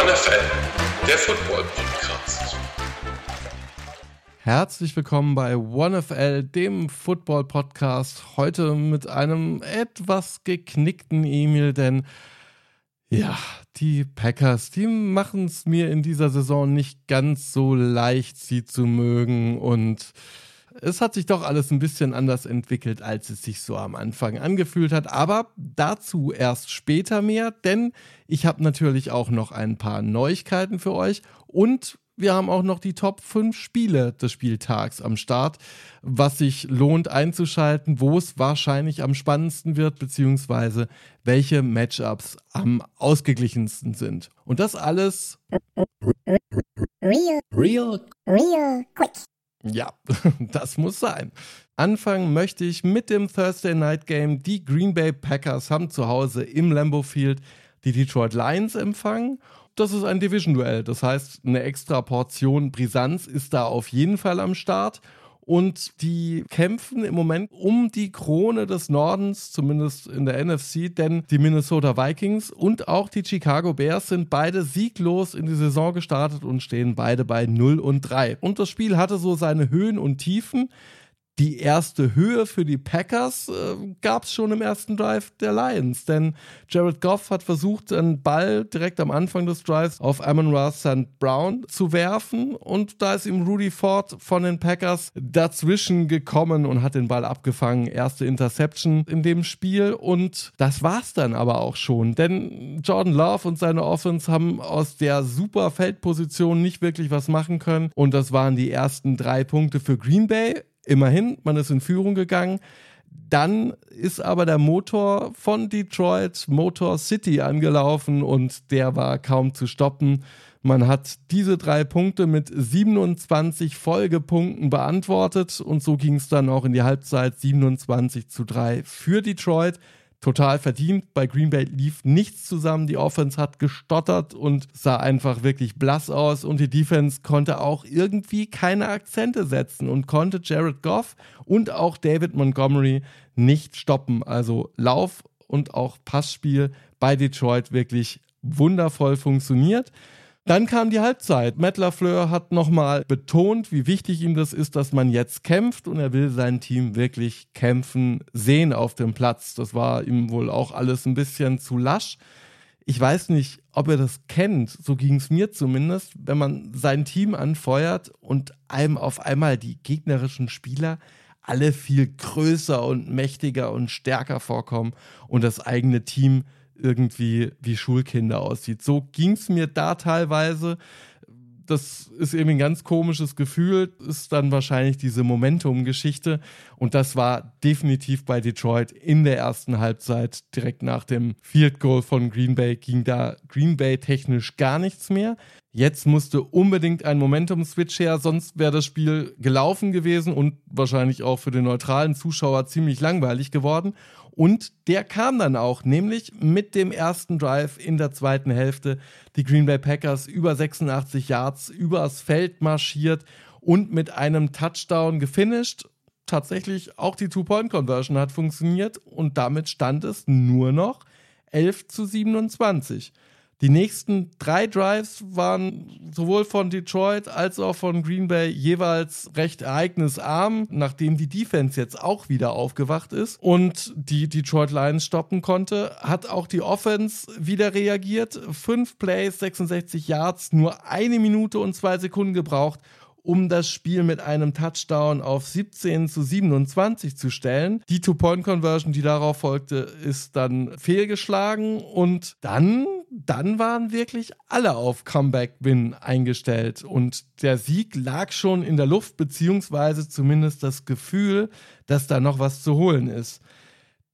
OneFL, der Football Podcast. Herzlich willkommen bei OneFL, dem Football Podcast. Heute mit einem etwas geknickten Emil, denn ja, die Packers, die machen es mir in dieser Saison nicht ganz so leicht, sie zu mögen und es hat sich doch alles ein bisschen anders entwickelt, als es sich so am Anfang angefühlt hat. Aber dazu erst später mehr, denn ich habe natürlich auch noch ein paar Neuigkeiten für euch und wir haben auch noch die Top 5 Spiele des Spieltags am Start, was sich lohnt einzuschalten, wo es wahrscheinlich am spannendsten wird, beziehungsweise welche Matchups am ausgeglichensten sind. Und das alles Real, real real quick. Ja, das muss sein. Anfangen möchte ich mit dem Thursday Night Game. Die Green Bay Packers haben zu Hause im Lambeau Field die Detroit Lions empfangen. Das ist ein Division-Duell, das heißt, eine extra Portion Brisanz ist da auf jeden Fall am Start und die kämpfen im Moment um die Krone des Nordens, zumindest in der NFC, denn die Minnesota Vikings und auch die Chicago Bears sind beide sieglos in die Saison gestartet und stehen beide bei 0 und 3. Und das Spiel hatte so seine Höhen und Tiefen die erste Höhe für die Packers äh, gab es schon im ersten Drive der Lions, denn Jared Goff hat versucht, einen Ball direkt am Anfang des Drives auf Amon Ross St. Brown zu werfen und da ist ihm Rudy Ford von den Packers dazwischen gekommen und hat den Ball abgefangen. Erste Interception in dem Spiel und das war's dann aber auch schon, denn Jordan Love und seine Offense haben aus der super Feldposition nicht wirklich was machen können und das waren die ersten drei Punkte für Green Bay Immerhin, man ist in Führung gegangen. Dann ist aber der Motor von Detroit Motor City angelaufen und der war kaum zu stoppen. Man hat diese drei Punkte mit 27 Folgepunkten beantwortet und so ging es dann auch in die Halbzeit 27 zu 3 für Detroit total verdient. Bei Green Bay lief nichts zusammen. Die Offense hat gestottert und sah einfach wirklich blass aus. Und die Defense konnte auch irgendwie keine Akzente setzen und konnte Jared Goff und auch David Montgomery nicht stoppen. Also Lauf und auch Passspiel bei Detroit wirklich wundervoll funktioniert. Dann kam die Halbzeit. Matt LaFleur hat nochmal betont, wie wichtig ihm das ist, dass man jetzt kämpft und er will sein Team wirklich kämpfen sehen auf dem Platz. Das war ihm wohl auch alles ein bisschen zu lasch. Ich weiß nicht, ob er das kennt, so ging es mir zumindest, wenn man sein Team anfeuert und einem auf einmal die gegnerischen Spieler alle viel größer und mächtiger und stärker vorkommen und das eigene Team irgendwie wie Schulkinder aussieht. So ging es mir da teilweise. Das ist eben ein ganz komisches Gefühl, ist dann wahrscheinlich diese Momentum-Geschichte. Und das war definitiv bei Detroit in der ersten Halbzeit. Direkt nach dem Field Goal von Green Bay ging da Green Bay technisch gar nichts mehr. Jetzt musste unbedingt ein Momentum-Switch her, sonst wäre das Spiel gelaufen gewesen und wahrscheinlich auch für den neutralen Zuschauer ziemlich langweilig geworden. Und der kam dann auch, nämlich mit dem ersten Drive in der zweiten Hälfte. Die Green Bay Packers über 86 Yards übers Feld marschiert und mit einem Touchdown gefinisht. Tatsächlich auch die Two-Point-Conversion hat funktioniert und damit stand es nur noch 11 zu 27. Die nächsten drei Drives waren sowohl von Detroit als auch von Green Bay jeweils recht ereignisarm, nachdem die Defense jetzt auch wieder aufgewacht ist und die Detroit Lions stoppen konnte, hat auch die Offense wieder reagiert. Fünf Plays, 66 Yards, nur eine Minute und zwei Sekunden gebraucht, um das Spiel mit einem Touchdown auf 17 zu 27 zu stellen. Die Two-Point-Conversion, die darauf folgte, ist dann fehlgeschlagen und dann dann waren wirklich alle auf Comeback-Win eingestellt und der Sieg lag schon in der Luft, beziehungsweise zumindest das Gefühl, dass da noch was zu holen ist.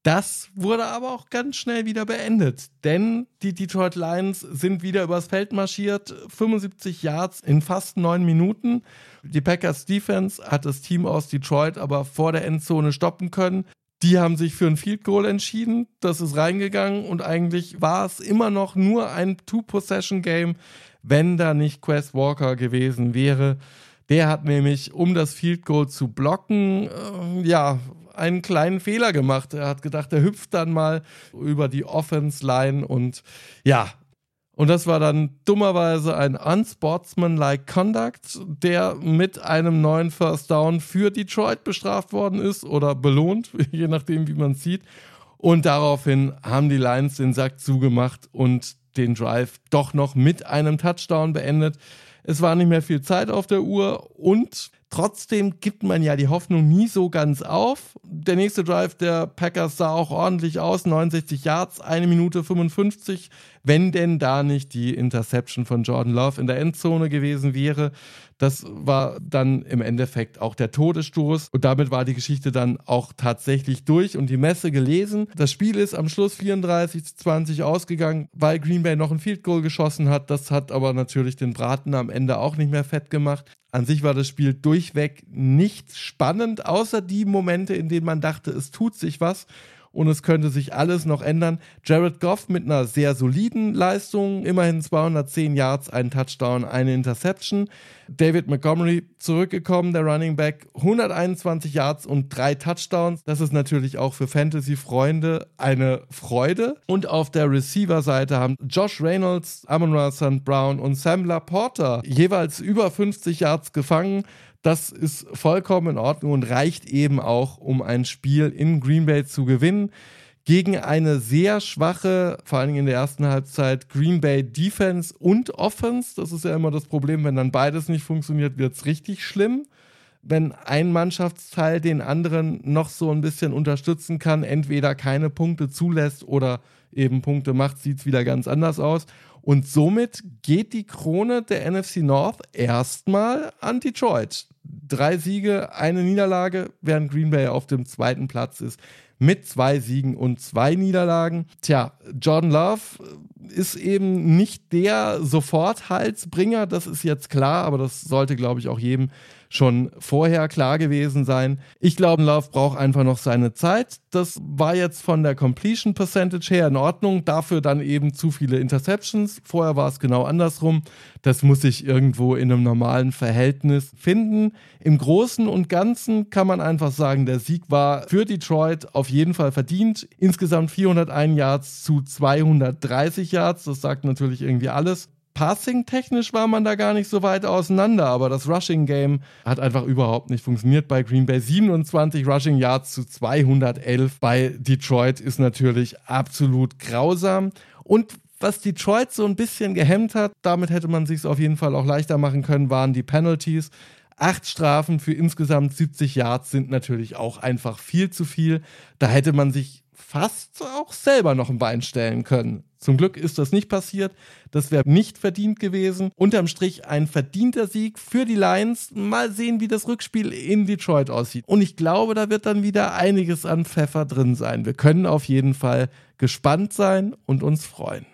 Das wurde aber auch ganz schnell wieder beendet, denn die Detroit Lions sind wieder übers Feld marschiert, 75 Yards in fast neun Minuten. Die Packers Defense hat das Team aus Detroit aber vor der Endzone stoppen können. Die haben sich für ein Field Goal entschieden, das ist reingegangen und eigentlich war es immer noch nur ein Two-Possession-Game, wenn da nicht Quest Walker gewesen wäre. Der hat nämlich, um das Field Goal zu blocken, äh, ja, einen kleinen Fehler gemacht. Er hat gedacht, er hüpft dann mal über die Offense Line und ja, Und das war dann dummerweise ein unsportsmanlike Conduct, der mit einem neuen First Down für Detroit bestraft worden ist oder belohnt, je nachdem, wie man sieht. Und daraufhin haben die Lions den Sack zugemacht und den Drive doch noch mit einem Touchdown beendet. Es war nicht mehr viel Zeit auf der Uhr und Trotzdem gibt man ja die Hoffnung nie so ganz auf. Der nächste Drive der Packers sah auch ordentlich aus, 69 Yards, eine Minute 55, wenn denn da nicht die Interception von Jordan Love in der Endzone gewesen wäre. Das war dann im Endeffekt auch der Todesstoß und damit war die Geschichte dann auch tatsächlich durch und die Messe gelesen. Das Spiel ist am Schluss 34 zu 20 ausgegangen, weil Green Bay noch ein Field Goal geschossen hat. Das hat aber natürlich den Braten am Ende auch nicht mehr fett gemacht. An sich war das Spiel durchweg nicht spannend, außer die Momente, in denen man dachte, es tut sich was und es könnte sich alles noch ändern. Jared Goff mit einer sehr soliden Leistung, immerhin 210 Yards, einen Touchdown, eine Interception. David Montgomery zurückgekommen, der Running Back, 121 Yards und drei Touchdowns. Das ist natürlich auch für Fantasy-Freunde eine Freude. Und auf der Receiver-Seite haben Josh Reynolds, Amon St. Brown und Sam Laporta jeweils über 50 Yards gefangen. Das ist vollkommen in Ordnung und reicht eben auch, um ein Spiel in Green Bay zu gewinnen. Gegen eine sehr schwache, vor allen Dingen in der ersten Halbzeit, Green Bay Defense und Offense. Das ist ja immer das Problem, wenn dann beides nicht funktioniert, wird es richtig schlimm. Wenn ein Mannschaftsteil den anderen noch so ein bisschen unterstützen kann, entweder keine Punkte zulässt oder eben Punkte macht, sieht es wieder ganz anders aus. Und somit geht die Krone der NFC North erstmal an Detroit. Drei Siege, eine Niederlage, während Green Bay auf dem zweiten Platz ist mit zwei Siegen und zwei Niederlagen. Tja, Jordan Love ist eben nicht der Soforthalsbringer, das ist jetzt klar, aber das sollte, glaube ich, auch jedem schon vorher klar gewesen sein. Ich glaube, Love braucht einfach noch seine Zeit. Das war jetzt von der Completion Percentage her in Ordnung. Dafür dann eben zu viele Interceptions. Vorher war es genau andersrum. Das muss sich irgendwo in einem normalen Verhältnis finden. Im Großen und Ganzen kann man einfach sagen, der Sieg war für Detroit auf jeden Fall verdient. Insgesamt 401 Yards zu 230 Yards. Das sagt natürlich irgendwie alles. Passing-technisch war man da gar nicht so weit auseinander, aber das Rushing-Game hat einfach überhaupt nicht funktioniert bei Green Bay. 27 Rushing Yards zu 211 bei Detroit ist natürlich absolut grausam. Und was Detroit so ein bisschen gehemmt hat, damit hätte man sich auf jeden Fall auch leichter machen können, waren die Penalties. Acht Strafen für insgesamt 70 Yards sind natürlich auch einfach viel zu viel. Da hätte man sich fast auch selber noch ein Bein stellen können. Zum Glück ist das nicht passiert. Das wäre nicht verdient gewesen. Unterm Strich ein verdienter Sieg für die Lions. Mal sehen, wie das Rückspiel in Detroit aussieht. Und ich glaube, da wird dann wieder einiges an Pfeffer drin sein. Wir können auf jeden Fall gespannt sein und uns freuen.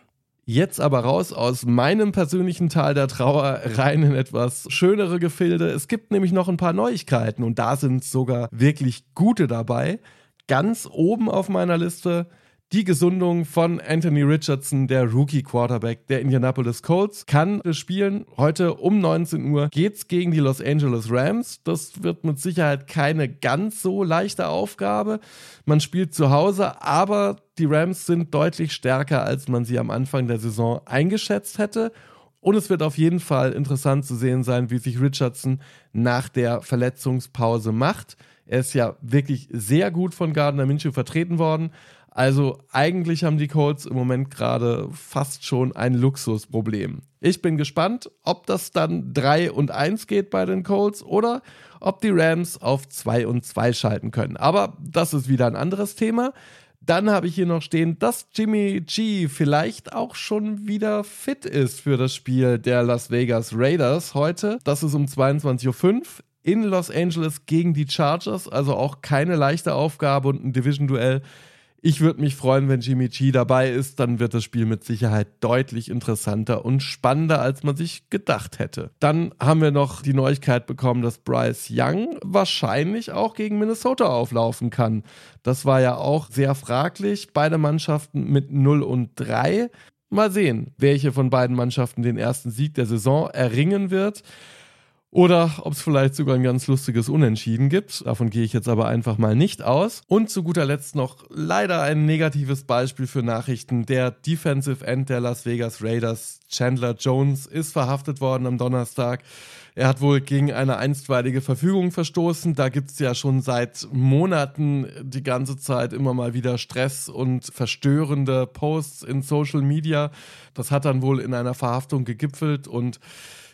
Jetzt aber raus aus meinem persönlichen Tal der Trauer rein in etwas schönere Gefilde. Es gibt nämlich noch ein paar Neuigkeiten und da sind sogar wirklich gute dabei ganz oben auf meiner Liste die Gesundung von Anthony Richardson, der Rookie Quarterback der Indianapolis Colts, kann spielen. Heute um 19 Uhr geht's gegen die Los Angeles Rams. Das wird mit Sicherheit keine ganz so leichte Aufgabe. Man spielt zu Hause, aber die Rams sind deutlich stärker, als man sie am Anfang der Saison eingeschätzt hätte. Und es wird auf jeden Fall interessant zu sehen sein, wie sich Richardson nach der Verletzungspause macht. Er ist ja wirklich sehr gut von Gardner Minshew vertreten worden. Also eigentlich haben die Colts im Moment gerade fast schon ein Luxusproblem. Ich bin gespannt, ob das dann 3 und 1 geht bei den Colts oder ob die Rams auf 2 und 2 schalten können. Aber das ist wieder ein anderes Thema. Dann habe ich hier noch stehen, dass Jimmy G vielleicht auch schon wieder fit ist für das Spiel der Las Vegas Raiders heute. Das ist um 22.05 Uhr in Los Angeles gegen die Chargers, also auch keine leichte Aufgabe und ein Division-Duell. Ich würde mich freuen, wenn Jimmy G dabei ist, dann wird das Spiel mit Sicherheit deutlich interessanter und spannender, als man sich gedacht hätte. Dann haben wir noch die Neuigkeit bekommen, dass Bryce Young wahrscheinlich auch gegen Minnesota auflaufen kann. Das war ja auch sehr fraglich. Beide Mannschaften mit 0 und 3. Mal sehen, welche von beiden Mannschaften den ersten Sieg der Saison erringen wird. Oder ob es vielleicht sogar ein ganz lustiges Unentschieden gibt. Davon gehe ich jetzt aber einfach mal nicht aus. Und zu guter Letzt noch leider ein negatives Beispiel für Nachrichten. Der Defensive End der Las Vegas Raiders, Chandler Jones, ist verhaftet worden am Donnerstag. Er hat wohl gegen eine einstweilige Verfügung verstoßen. Da gibt es ja schon seit Monaten die ganze Zeit immer mal wieder Stress und verstörende Posts in Social Media. Das hat dann wohl in einer Verhaftung gegipfelt und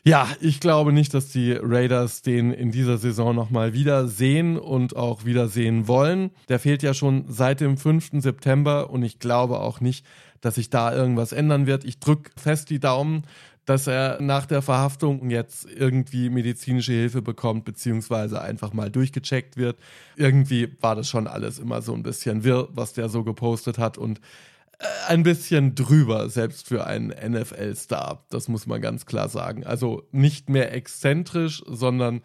ja, ich glaube nicht, dass die Raiders den in dieser Saison nochmal wiedersehen und auch wiedersehen wollen. Der fehlt ja schon seit dem 5. September und ich glaube auch nicht, dass sich da irgendwas ändern wird. Ich drücke fest die Daumen, dass er nach der Verhaftung jetzt irgendwie medizinische Hilfe bekommt, beziehungsweise einfach mal durchgecheckt wird. Irgendwie war das schon alles immer so ein bisschen wirr, was der so gepostet hat und ein bisschen drüber, selbst für einen NFL-Star. Das muss man ganz klar sagen. Also nicht mehr exzentrisch, sondern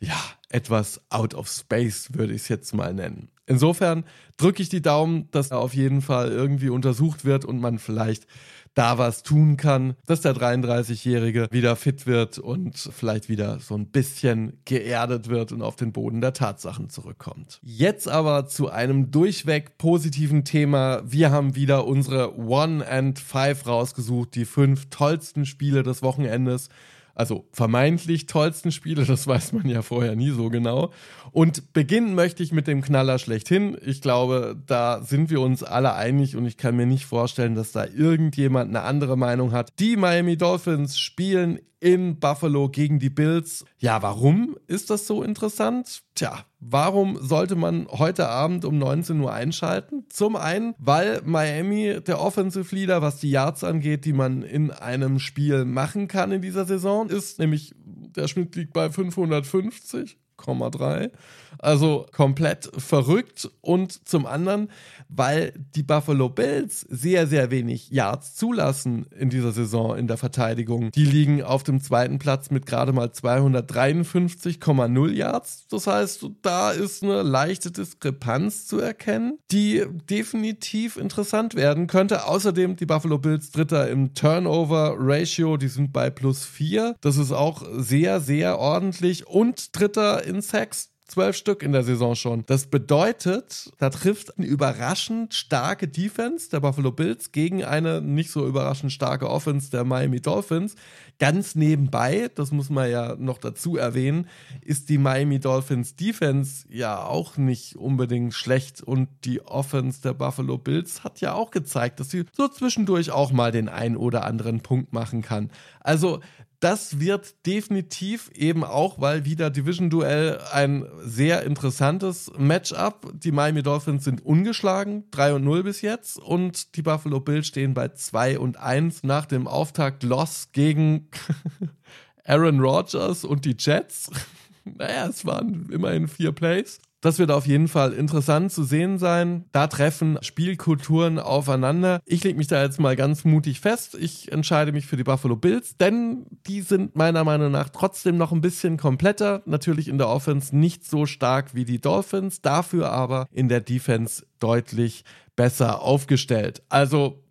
ja, etwas out of space, würde ich es jetzt mal nennen. Insofern drücke ich die Daumen, dass er auf jeden Fall irgendwie untersucht wird und man vielleicht da was tun kann, dass der 33-Jährige wieder fit wird und vielleicht wieder so ein bisschen geerdet wird und auf den Boden der Tatsachen zurückkommt. Jetzt aber zu einem durchweg positiven Thema. Wir haben wieder unsere One and Five rausgesucht, die fünf tollsten Spiele des Wochenendes also vermeintlich tollsten Spiele, das weiß man ja vorher nie so genau. Und beginnen möchte ich mit dem Knaller schlechthin. Ich glaube, da sind wir uns alle einig und ich kann mir nicht vorstellen, dass da irgendjemand eine andere Meinung hat. Die Miami Dolphins spielen in Buffalo gegen die Bills. Ja, warum ist das so interessant? Tja, warum sollte man heute Abend um 19 Uhr einschalten? Zum einen, weil Miami der Offensive Leader, was die Yards angeht, die man in einem Spiel machen kann in dieser Saison, ist, nämlich der Schnitt liegt bei 550. 8,3. Also komplett verrückt. Und zum anderen, weil die Buffalo Bills sehr, sehr wenig Yards zulassen in dieser Saison in der Verteidigung. Die liegen auf dem zweiten Platz mit gerade mal 253,0 Yards. Das heißt, da ist eine leichte Diskrepanz zu erkennen, die definitiv interessant werden könnte. Außerdem die Buffalo Bills Dritter im Turnover Ratio, die sind bei plus 4. Das ist auch sehr, sehr ordentlich. Und Dritter in Sacks zwölf Stück in der Saison schon. Das bedeutet, da trifft eine überraschend starke Defense der Buffalo Bills gegen eine nicht so überraschend starke Offense der Miami Dolphins. Ganz nebenbei, das muss man ja noch dazu erwähnen, ist die Miami Dolphins Defense ja auch nicht unbedingt schlecht und die Offense der Buffalo Bills hat ja auch gezeigt, dass sie so zwischendurch auch mal den ein oder anderen Punkt machen kann. Also das wird definitiv eben auch, weil wieder Division-Duell ein sehr interessantes Matchup. Die Miami Dolphins sind ungeschlagen, 3 und 0 bis jetzt. Und die Buffalo Bills stehen bei 2 und 1 nach dem Auftakt-Loss gegen Aaron Rodgers und die Jets. naja, es waren immerhin vier Plays. Das wird auf jeden Fall interessant zu sehen sein. Da treffen Spielkulturen aufeinander. Ich lege mich da jetzt mal ganz mutig fest. Ich entscheide mich für die Buffalo Bills, denn die sind meiner Meinung nach trotzdem noch ein bisschen kompletter. Natürlich in der Offense nicht so stark wie die Dolphins, dafür aber in der Defense deutlich besser aufgestellt. Also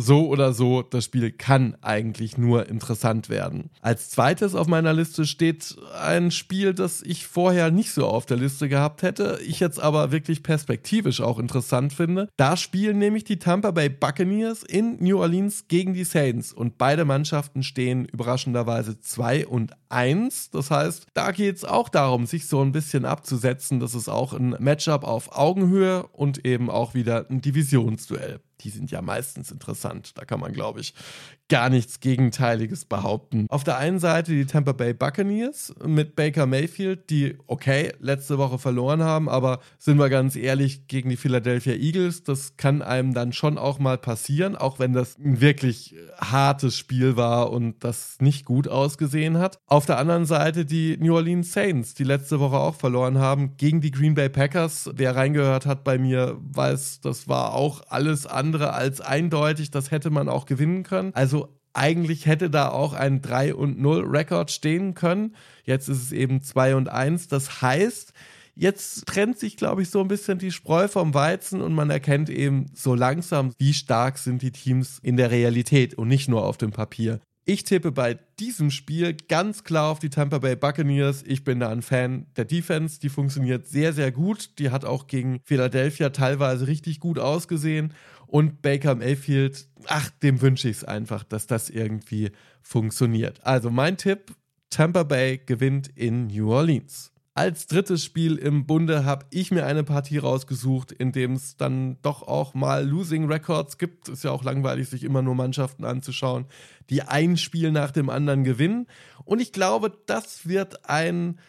so oder so, das Spiel kann eigentlich nur interessant werden. Als zweites auf meiner Liste steht ein Spiel, das ich vorher nicht so auf der Liste gehabt hätte, ich jetzt aber wirklich perspektivisch auch interessant finde. Da spielen nämlich die Tampa Bay Buccaneers in New Orleans gegen die Saints und beide Mannschaften stehen überraschenderweise 2 und 1. Das heißt, da geht es auch darum, sich so ein bisschen abzusetzen. Das ist auch ein Matchup auf Augenhöhe und eben auch wieder ein Divisionsduell die sind ja meistens interessant. Da kann man, glaube ich, gar nichts Gegenteiliges behaupten. Auf der einen Seite die Tampa Bay Buccaneers mit Baker Mayfield, die okay letzte Woche verloren haben, aber sind wir ganz ehrlich gegen die Philadelphia Eagles, das kann einem dann schon auch mal passieren, auch wenn das ein wirklich hartes Spiel war und das nicht gut ausgesehen hat. Auf der anderen Seite die New Orleans Saints, die letzte Woche auch verloren haben gegen die Green Bay Packers. Wer reingehört hat bei mir, weiß, das war auch alles andere als eindeutig, das hätte man auch gewinnen können. Also eigentlich hätte da auch ein 3 und 0 Rekord stehen können. Jetzt ist es eben 2 und 1. Das heißt, jetzt trennt sich, glaube ich, so ein bisschen die Spreu vom Weizen und man erkennt eben so langsam, wie stark sind die Teams in der Realität und nicht nur auf dem Papier. Ich tippe bei diesem Spiel ganz klar auf die Tampa Bay Buccaneers. Ich bin da ein Fan der Defense. Die funktioniert sehr, sehr gut. Die hat auch gegen Philadelphia teilweise richtig gut ausgesehen. Und Baker Mayfield, ach, dem wünsche ich es einfach, dass das irgendwie funktioniert. Also mein Tipp, Tampa Bay gewinnt in New Orleans. Als drittes Spiel im Bunde habe ich mir eine Partie rausgesucht, in dem es dann doch auch mal Losing Records gibt. Ist ja auch langweilig, sich immer nur Mannschaften anzuschauen, die ein Spiel nach dem anderen gewinnen. Und ich glaube, das wird ein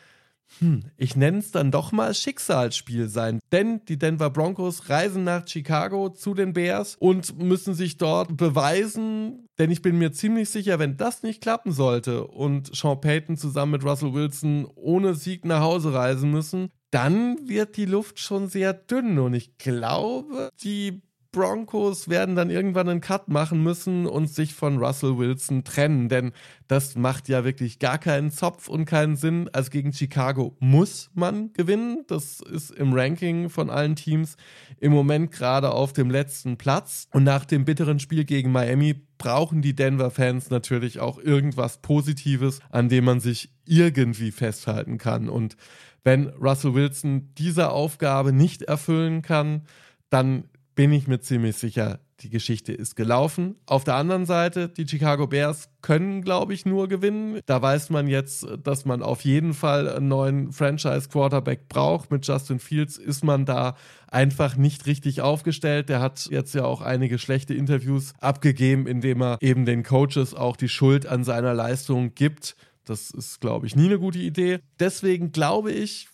hm, ich nenne es dann doch mal Schicksalsspiel sein. Denn die Denver Broncos reisen nach Chicago zu den Bears und müssen sich dort beweisen. Denn ich bin mir ziemlich sicher, wenn das nicht klappen sollte und Sean Payton zusammen mit Russell Wilson ohne Sieg nach Hause reisen müssen, dann wird die Luft schon sehr dünn. Und ich glaube, die Broncos werden dann irgendwann einen Cut machen müssen und sich von Russell Wilson trennen, denn das macht ja wirklich gar keinen Zopf und keinen Sinn. Also gegen Chicago muss man gewinnen. Das ist im Ranking von allen Teams im Moment gerade auf dem letzten Platz. Und nach dem bitteren Spiel gegen Miami brauchen die Denver-Fans natürlich auch irgendwas Positives, an dem man sich irgendwie festhalten kann. Und wenn Russell Wilson diese Aufgabe nicht erfüllen kann, dann bin ich mir ziemlich sicher, die Geschichte ist gelaufen. Auf der anderen Seite, die Chicago Bears können, glaube ich, nur gewinnen. Da weiß man jetzt, dass man auf jeden Fall einen neuen Franchise-Quarterback braucht. Mit Justin Fields ist man da einfach nicht richtig aufgestellt. Der hat jetzt ja auch einige schlechte Interviews abgegeben, indem er eben den Coaches auch die Schuld an seiner Leistung gibt. Das ist, glaube ich, nie eine gute Idee. Deswegen glaube ich,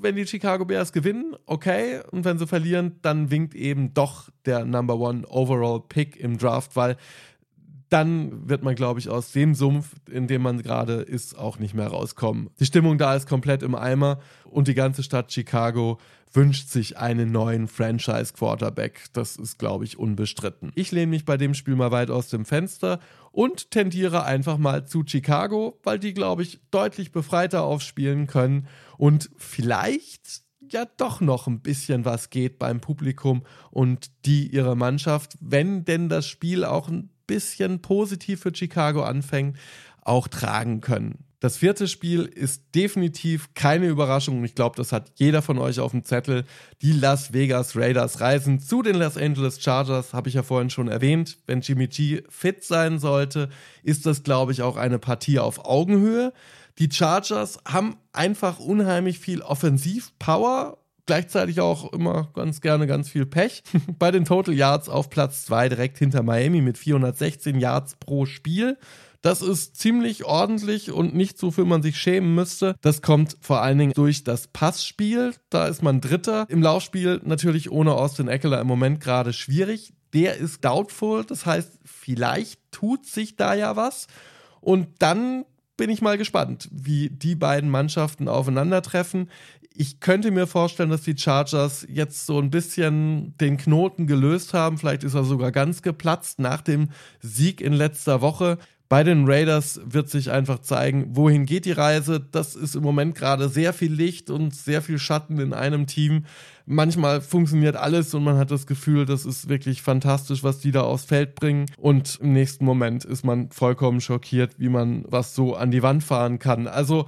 wenn die Chicago Bears gewinnen, okay. Und wenn sie verlieren, dann winkt eben doch der Number One Overall Pick im Draft, weil dann wird man, glaube ich, aus dem Sumpf, in dem man gerade ist, auch nicht mehr rauskommen. Die Stimmung da ist komplett im Eimer und die ganze Stadt Chicago wünscht sich einen neuen Franchise-Quarterback. Das ist, glaube ich, unbestritten. Ich lehne mich bei dem Spiel mal weit aus dem Fenster und tendiere einfach mal zu Chicago, weil die, glaube ich, deutlich befreiter aufspielen können und vielleicht ja doch noch ein bisschen was geht beim Publikum und die ihre Mannschaft, wenn denn das Spiel auch ein bisschen positiv für Chicago anfängt, auch tragen können. Das vierte Spiel ist definitiv keine Überraschung und ich glaube, das hat jeder von euch auf dem Zettel. Die Las Vegas Raiders reisen zu den Los Angeles Chargers, habe ich ja vorhin schon erwähnt. Wenn Jimmy G fit sein sollte, ist das, glaube ich, auch eine Partie auf Augenhöhe. Die Chargers haben einfach unheimlich viel Offensivpower gleichzeitig auch immer ganz gerne ganz viel Pech. Bei den Total Yards auf Platz 2 direkt hinter Miami mit 416 Yards pro Spiel. Das ist ziemlich ordentlich und nicht so, für man sich schämen müsste. Das kommt vor allen Dingen durch das Passspiel. Da ist man Dritter. Im Laufspiel natürlich ohne Austin Eckler im Moment gerade schwierig. Der ist doubtful. Das heißt, vielleicht tut sich da ja was. Und dann bin ich mal gespannt, wie die beiden Mannschaften aufeinandertreffen. Ich könnte mir vorstellen, dass die Chargers jetzt so ein bisschen den Knoten gelöst haben. Vielleicht ist er sogar ganz geplatzt nach dem Sieg in letzter Woche. Bei den Raiders wird sich einfach zeigen, wohin geht die Reise. Das ist im Moment gerade sehr viel Licht und sehr viel Schatten in einem Team manchmal funktioniert alles und man hat das Gefühl, das ist wirklich fantastisch, was die da aufs Feld bringen. Und im nächsten Moment ist man vollkommen schockiert, wie man was so an die Wand fahren kann. Also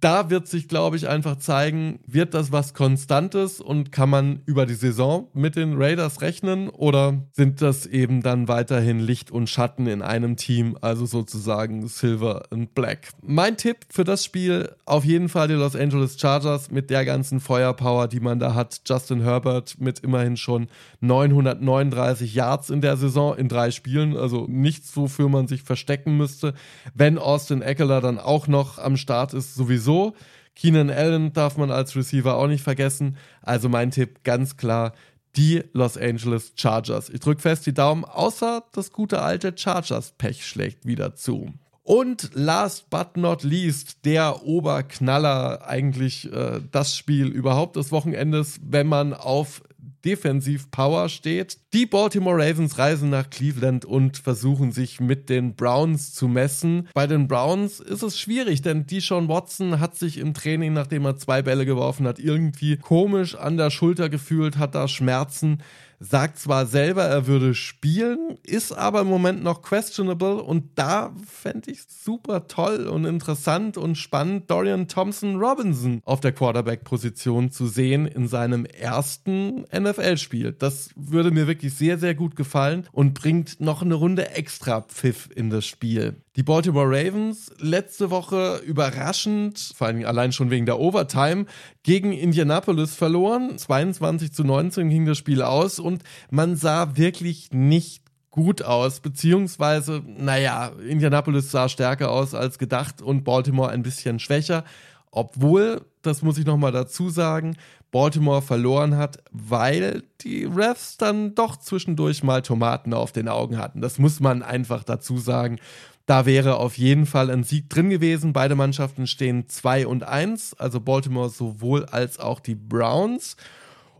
da wird sich, glaube ich, einfach zeigen, wird das was Konstantes und kann man über die Saison mit den Raiders rechnen oder sind das eben dann weiterhin Licht und Schatten in einem Team, also sozusagen Silver and Black. Mein Tipp für das Spiel auf jeden Fall die Los Angeles Chargers mit der ganzen Feuerpower, die man da hat. Justin Herbert mit immerhin schon 939 Yards in der Saison in drei Spielen. Also nichts, wofür man sich verstecken müsste. Wenn Austin Eckler dann auch noch am Start ist, sowieso. Keenan Allen darf man als Receiver auch nicht vergessen. Also mein Tipp ganz klar, die Los Angeles Chargers. Ich drücke fest die Daumen, außer das gute alte Chargers-Pech schlägt wieder zu. Und last but not least, der Oberknaller, eigentlich äh, das Spiel überhaupt des Wochenendes, wenn man auf Defensiv-Power steht. Die Baltimore Ravens reisen nach Cleveland und versuchen sich mit den Browns zu messen. Bei den Browns ist es schwierig, denn Deshaun Watson hat sich im Training, nachdem er zwei Bälle geworfen hat, irgendwie komisch an der Schulter gefühlt, hat da Schmerzen. sagt zwar selber, er würde spielen, ist aber im Moment noch questionable und da fände ich super toll und interessant und spannend, Dorian Thompson Robinson auf der Quarterback-Position zu sehen in seinem ersten NFL-Spiel. Das würde mir wirklich sehr, sehr gut gefallen und bringt noch eine Runde extra Pfiff in das Spiel. Die Baltimore Ravens letzte Woche überraschend, vor allem allein schon wegen der Overtime, gegen Indianapolis verloren. 22 zu 19 ging das Spiel aus und man sah wirklich nicht gut aus, beziehungsweise, naja, Indianapolis sah stärker aus als gedacht und Baltimore ein bisschen schwächer. Obwohl, das muss ich nochmal dazu sagen, Baltimore verloren hat, weil die Refs dann doch zwischendurch mal Tomaten auf den Augen hatten. Das muss man einfach dazu sagen. Da wäre auf jeden Fall ein Sieg drin gewesen. Beide Mannschaften stehen 2 und 1, also Baltimore sowohl als auch die Browns.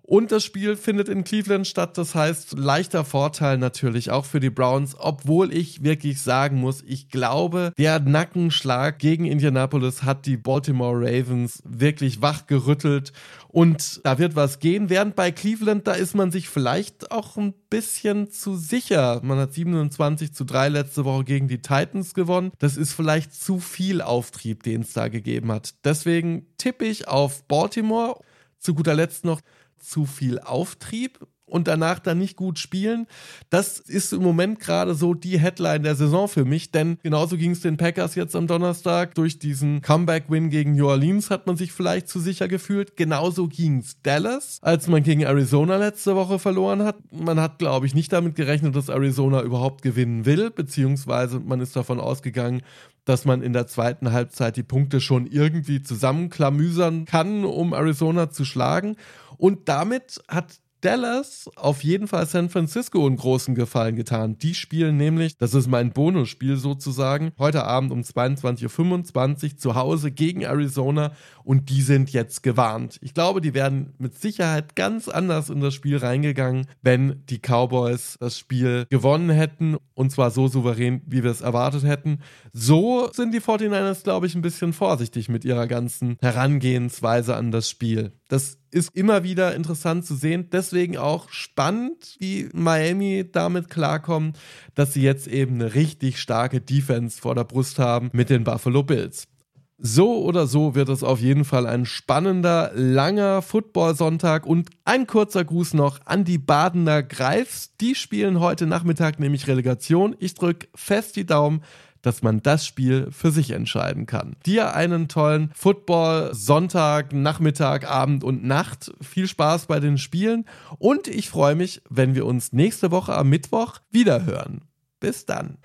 Und das Spiel findet in Cleveland statt. Das heißt, leichter Vorteil natürlich auch für die Browns, obwohl ich wirklich sagen muss, ich glaube, der Nackenschlag gegen Indianapolis hat die Baltimore Ravens wirklich wachgerüttelt und da wird was gehen. Während bei Cleveland, da ist man sich vielleicht auch ein bisschen zu sicher. Man hat 27 zu 3 letzte Woche gegen die Titans gewonnen. Das ist vielleicht zu viel Auftrieb, den es da gegeben hat. Deswegen tippe ich auf Baltimore. Zu guter Letzt noch zu viel Auftrieb und danach dann nicht gut spielen. Das ist im Moment gerade so die Headline der Saison für mich, denn genauso ging es den Packers jetzt am Donnerstag. Durch diesen Comeback-Win gegen New Orleans hat man sich vielleicht zu sicher gefühlt. Genauso ging es Dallas, als man gegen Arizona letzte Woche verloren hat. Man hat, glaube ich, nicht damit gerechnet, dass Arizona überhaupt gewinnen will, beziehungsweise man ist davon ausgegangen, dass man in der zweiten Halbzeit die Punkte schon irgendwie zusammenklamüsern kann, um Arizona zu schlagen. Und damit hat Dallas auf jeden Fall San Francisco einen großen Gefallen getan. Die spielen nämlich, das ist mein Bonusspiel sozusagen, heute Abend um 22.25 Uhr zu Hause gegen Arizona und die sind jetzt gewarnt. Ich glaube, die werden mit Sicherheit ganz anders in das Spiel reingegangen, wenn die Cowboys das Spiel gewonnen hätten und zwar so souverän, wie wir es erwartet hätten. So sind die 49ers, glaube ich, ein bisschen vorsichtig mit ihrer ganzen Herangehensweise an das Spiel. Das ist immer wieder interessant zu sehen. Deswegen auch spannend, wie Miami damit klarkommen, dass sie jetzt eben eine richtig starke Defense vor der Brust haben mit den Buffalo Bills. So oder so wird es auf jeden Fall ein spannender, langer Football-Sonntag und ein kurzer Gruß noch an die Badener Greifs. Die spielen heute Nachmittag nämlich Relegation. Ich drücke fest die Daumen, dass man das Spiel für sich entscheiden kann. Dir einen tollen Football Sonntag, Nachmittag, Abend und Nacht. Viel Spaß bei den Spielen und ich freue mich, wenn wir uns nächste Woche am Mittwoch wieder hören. Bis dann.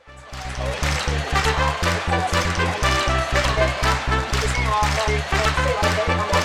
Thank.